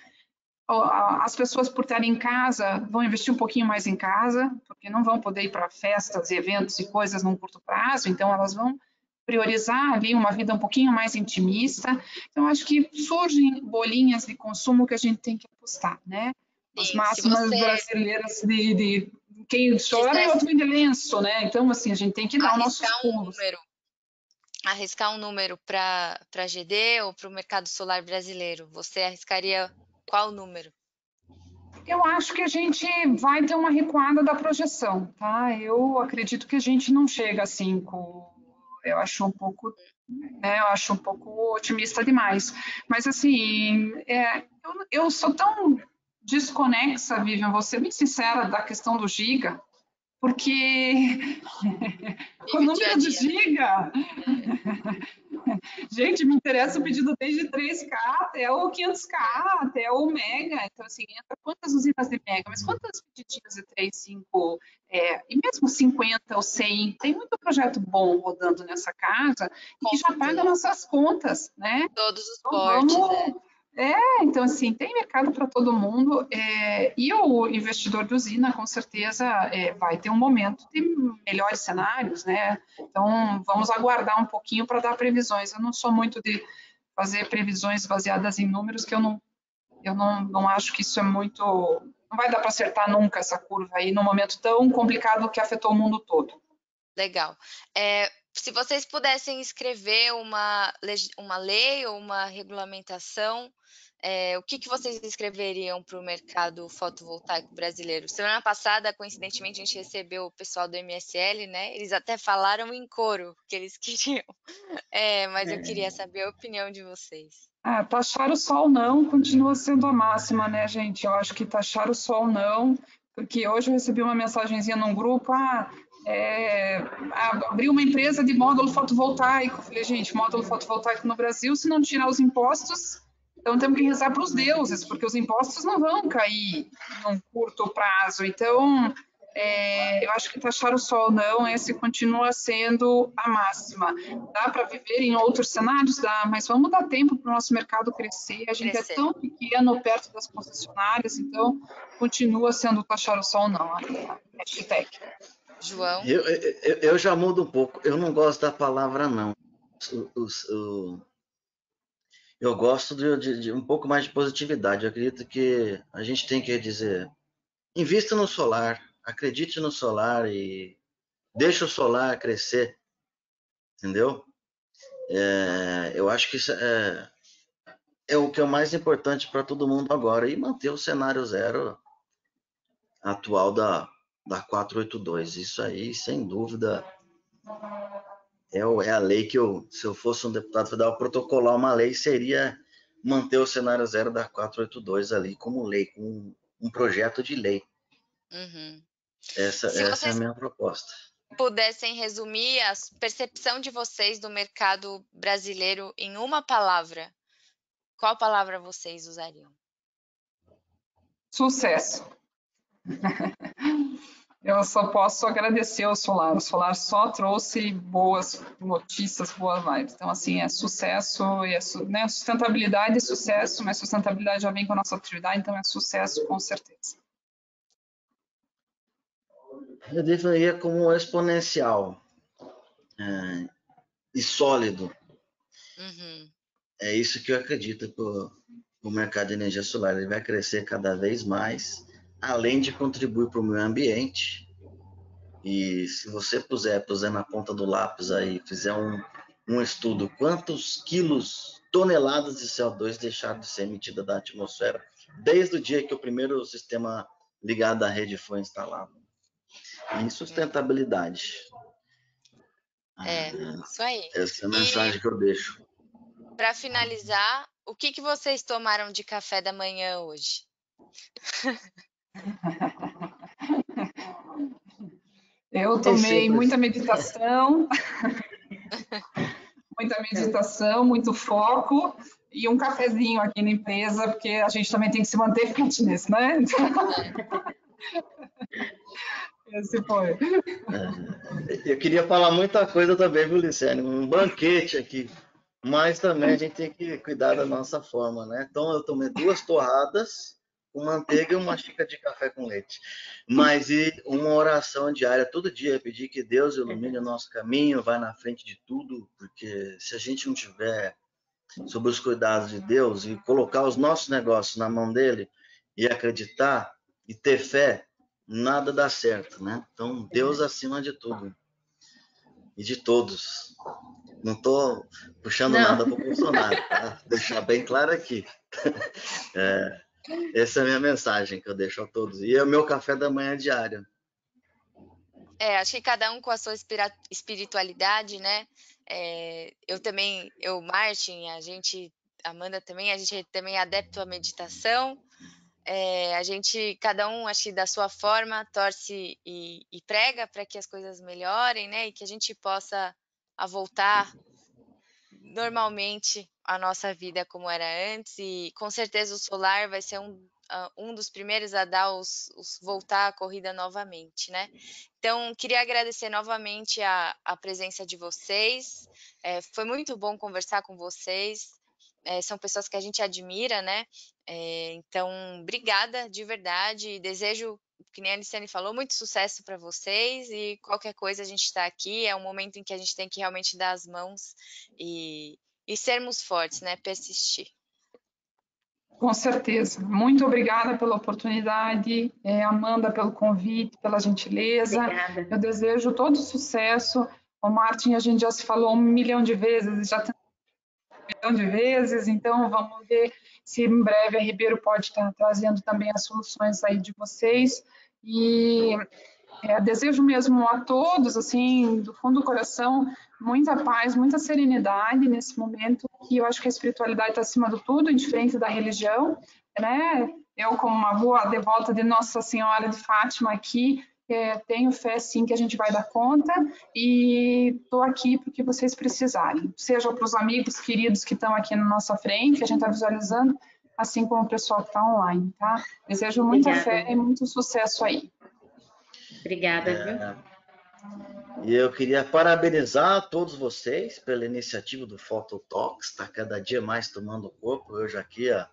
As pessoas, por estarem em casa, vão investir um pouquinho mais em casa, porque não vão poder ir para festas e eventos e coisas num curto prazo, então elas vão priorizar ali uma vida um pouquinho mais intimista. Então, acho que surgem bolinhas de consumo que a gente tem que apostar, né? As máximas você... brasileiras de, de quem chora é outro de lenço, né? Então, assim, a gente tem que dar o nosso um número Arriscar um número para a GD ou para o mercado solar brasileiro, você arriscaria qual número? Eu acho que a gente vai ter uma recuada da projeção, tá? Eu acredito que a gente não chega a 5 eu acho um pouco, né, eu acho um pouco otimista demais. Mas assim, é, eu, eu sou tão desconexa, Vivian, vou ser muito sincera da questão do giga, porque o número de giga, gente, me interessa o pedido desde 3K até o 500K, até o mega, então assim, entra quantas usinas de mega, mas quantas pedidinhas de 3, 5, é, e mesmo 50 ou 100, tem muito projeto bom rodando nessa casa, que já paga nossas contas, né? Todos os então, portes, vamos, né? É, então assim, tem mercado para todo mundo é, e o investidor de usina com certeza é, vai ter um momento de melhores cenários, né? Então vamos aguardar um pouquinho para dar previsões. Eu não sou muito de fazer previsões baseadas em números que eu não eu não, não acho que isso é muito não vai dar para acertar nunca essa curva aí num momento tão complicado que afetou o mundo todo. Legal. É, se vocês pudessem escrever uma, uma lei ou uma regulamentação é, o que, que vocês escreveriam para o mercado fotovoltaico brasileiro? Semana passada, coincidentemente, a gente recebeu o pessoal do MSL, né? Eles até falaram em coro que eles queriam, é, mas é. eu queria é. saber a opinião de vocês. Ah, taxar o sol não continua sendo a máxima, né, gente? Eu acho que taxar o sol não, porque hoje eu recebi uma mensagenzinha num grupo, ah, é, abrir uma empresa de módulo fotovoltaico. Falei, gente, módulo fotovoltaico no Brasil, se não tirar os impostos, então temos que rezar para os deuses, porque os impostos não vão cair num curto prazo. Então, é, eu acho que taxar o sol não, esse continua sendo a máxima. Dá para viver em outros cenários? Dá, mas vamos dar tempo para o nosso mercado crescer. A gente é crescer. é tão pequeno perto das concessionárias, então continua sendo taxar o sol não. Hashtag. João? Eu, eu, eu, já mudo um pouco. Eu não gosto da palavra não. O, o, eu gosto de, de, de, um pouco mais de positividade. Eu acredito que a gente tem que dizer: invista no solar, acredite no solar e deixe o solar crescer. Entendeu? É, eu acho que isso é, é o que é o mais importante para todo mundo agora e manter o cenário zero atual da, da 482. Isso aí, sem dúvida, é, é a lei que eu, se eu fosse um deputado federal, protocolar uma lei seria manter o cenário zero da 482 ali como lei, como um projeto de lei. Uhum. Essa, essa é a minha proposta. Pudessem resumir a percepção de vocês do mercado brasileiro em uma palavra, qual palavra vocês usariam? Sucesso. eu só posso agradecer ao Solar. O Solar só trouxe boas notícias, boas vibes. Então, assim, é sucesso, é né, sustentabilidade e sucesso, mas sustentabilidade já vem com a nossa atividade, então é sucesso com certeza. Eu definiria como exponencial. É, e sólido. Uhum. É isso que eu acredito que o, o mercado de energia solar ele vai crescer cada vez mais, além de contribuir para o meio ambiente. E se você puser, puser na ponta do lápis aí, fizer um, um estudo, quantos quilos, toneladas de CO2 deixaram de ser emitida da atmosfera desde o dia que o primeiro sistema ligado à rede foi instalado. E sustentabilidade. É, ah, isso aí. Essa é a mensagem e, que eu deixo. Para finalizar, o que, que vocês tomaram de café da manhã hoje? Eu tomei muita meditação, muita meditação, muito foco e um cafezinho aqui na empresa, porque a gente também tem que se manter fitness, né? Esse foi. É, eu queria falar muita coisa também, viu? Um banquete aqui. Mas também a gente tem que cuidar da nossa forma, né? Então eu tomei duas torradas com manteiga e uma xícara de café com leite. Mas e uma oração diária todo dia, pedir que Deus ilumine o nosso caminho, vai na frente de tudo, porque se a gente não tiver sobre os cuidados de Deus e colocar os nossos negócios na mão dele e acreditar e ter fé, nada dá certo, né? Então, Deus acima de tudo e de todos. Não estou puxando não. nada para o Bolsonaro, tá? Deixar bem claro aqui. É, essa é a minha mensagem que eu deixo a todos. E é o meu café da manhã diário. É, acho que cada um com a sua espiritualidade, né? É, eu também, eu, Martin, a gente, Amanda também, a gente também é adepto à meditação. É, a gente, cada um, acho que da sua forma, torce e, e prega para que as coisas melhorem, né? E que a gente possa a voltar normalmente a nossa vida como era antes. E com certeza o solar vai ser um, uh, um dos primeiros a dar os, os, voltar à corrida novamente, né? Então, queria agradecer novamente a, a presença de vocês. É, foi muito bom conversar com vocês. É, são pessoas que a gente admira, né? É, então, obrigada de verdade. Desejo, que nem a Aliciane falou, muito sucesso para vocês e qualquer coisa a gente está aqui. É um momento em que a gente tem que realmente dar as mãos e, e sermos fortes, né? Persistir. Com certeza. Muito obrigada pela oportunidade, é, Amanda, pelo convite, pela gentileza. Obrigada. Eu desejo todo sucesso. O Martin, a gente já se falou um milhão de vezes, já tem um milhão de vezes, então vamos ver se em breve a Ribeiro pode estar trazendo também as soluções aí de vocês. E é, desejo mesmo a todos, assim, do fundo do coração, muita paz, muita serenidade nesse momento, que eu acho que a espiritualidade está acima de tudo, indiferente da religião, né? Eu, como uma boa devota de Nossa Senhora de Fátima aqui, é, tenho fé sim que a gente vai dar conta e estou aqui porque vocês precisarem, seja para os amigos queridos que estão aqui na nossa frente, que a gente está visualizando, assim como o pessoal que está online, tá? Desejo muita Obrigada. fé e muito sucesso aí. Obrigada, viu? É, e eu queria parabenizar todos vocês pela iniciativa do Phototalks, está cada dia mais tomando corpo. Eu já aqui, ó,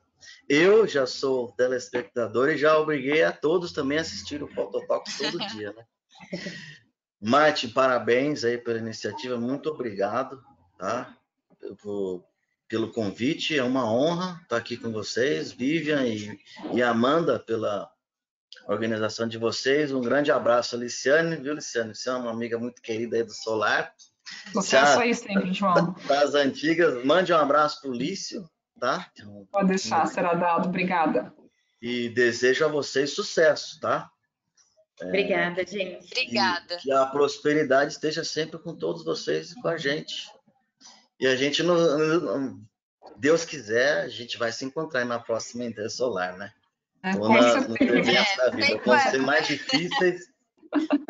eu já sou telespectador e já obriguei a todos também a assistir o Phototalks todo dia, né? Martin, parabéns aí pela iniciativa, muito obrigado, tá? Por, pelo convite, é uma honra estar aqui com vocês, Vivian e, e Amanda, pela organização de vocês. Um grande abraço, Liciane, viu, Liciane? Você é uma amiga muito querida aí do Solar. Sucesso aí sempre, João. Das antigas, mande um abraço para o Lício, tá? Pode deixar, será dado. Obrigada. E desejo a vocês sucesso, tá? É, Obrigada, gente. Obrigada. Que a prosperidade esteja sempre com todos vocês e com a gente. E a gente, no, Deus quiser, a gente vai se encontrar na próxima Inter Solar, né? É, Ou na, no evento da vida. Vão ser mais difíceis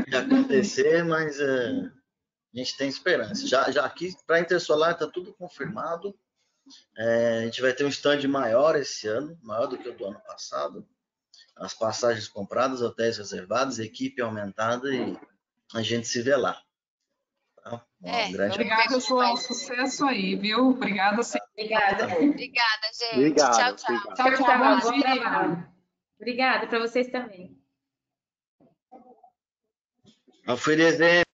de acontecer, mas é, a gente tem esperança. Já, já aqui, para Intersolar, está tudo confirmado. É, a gente vai ter um stand maior esse ano, maior do que o do ano passado. As passagens compradas, hotéis reservados, equipe aumentada e a gente se vê lá. Tá? Um é, grande obrigada, João. Sucesso aí, viu? Obrigada. Obrigada. Obrigada, gente. Obrigado, tchau, tchau. Tchau, tchau. Bom dia. Obrigada para vocês também. Oferecer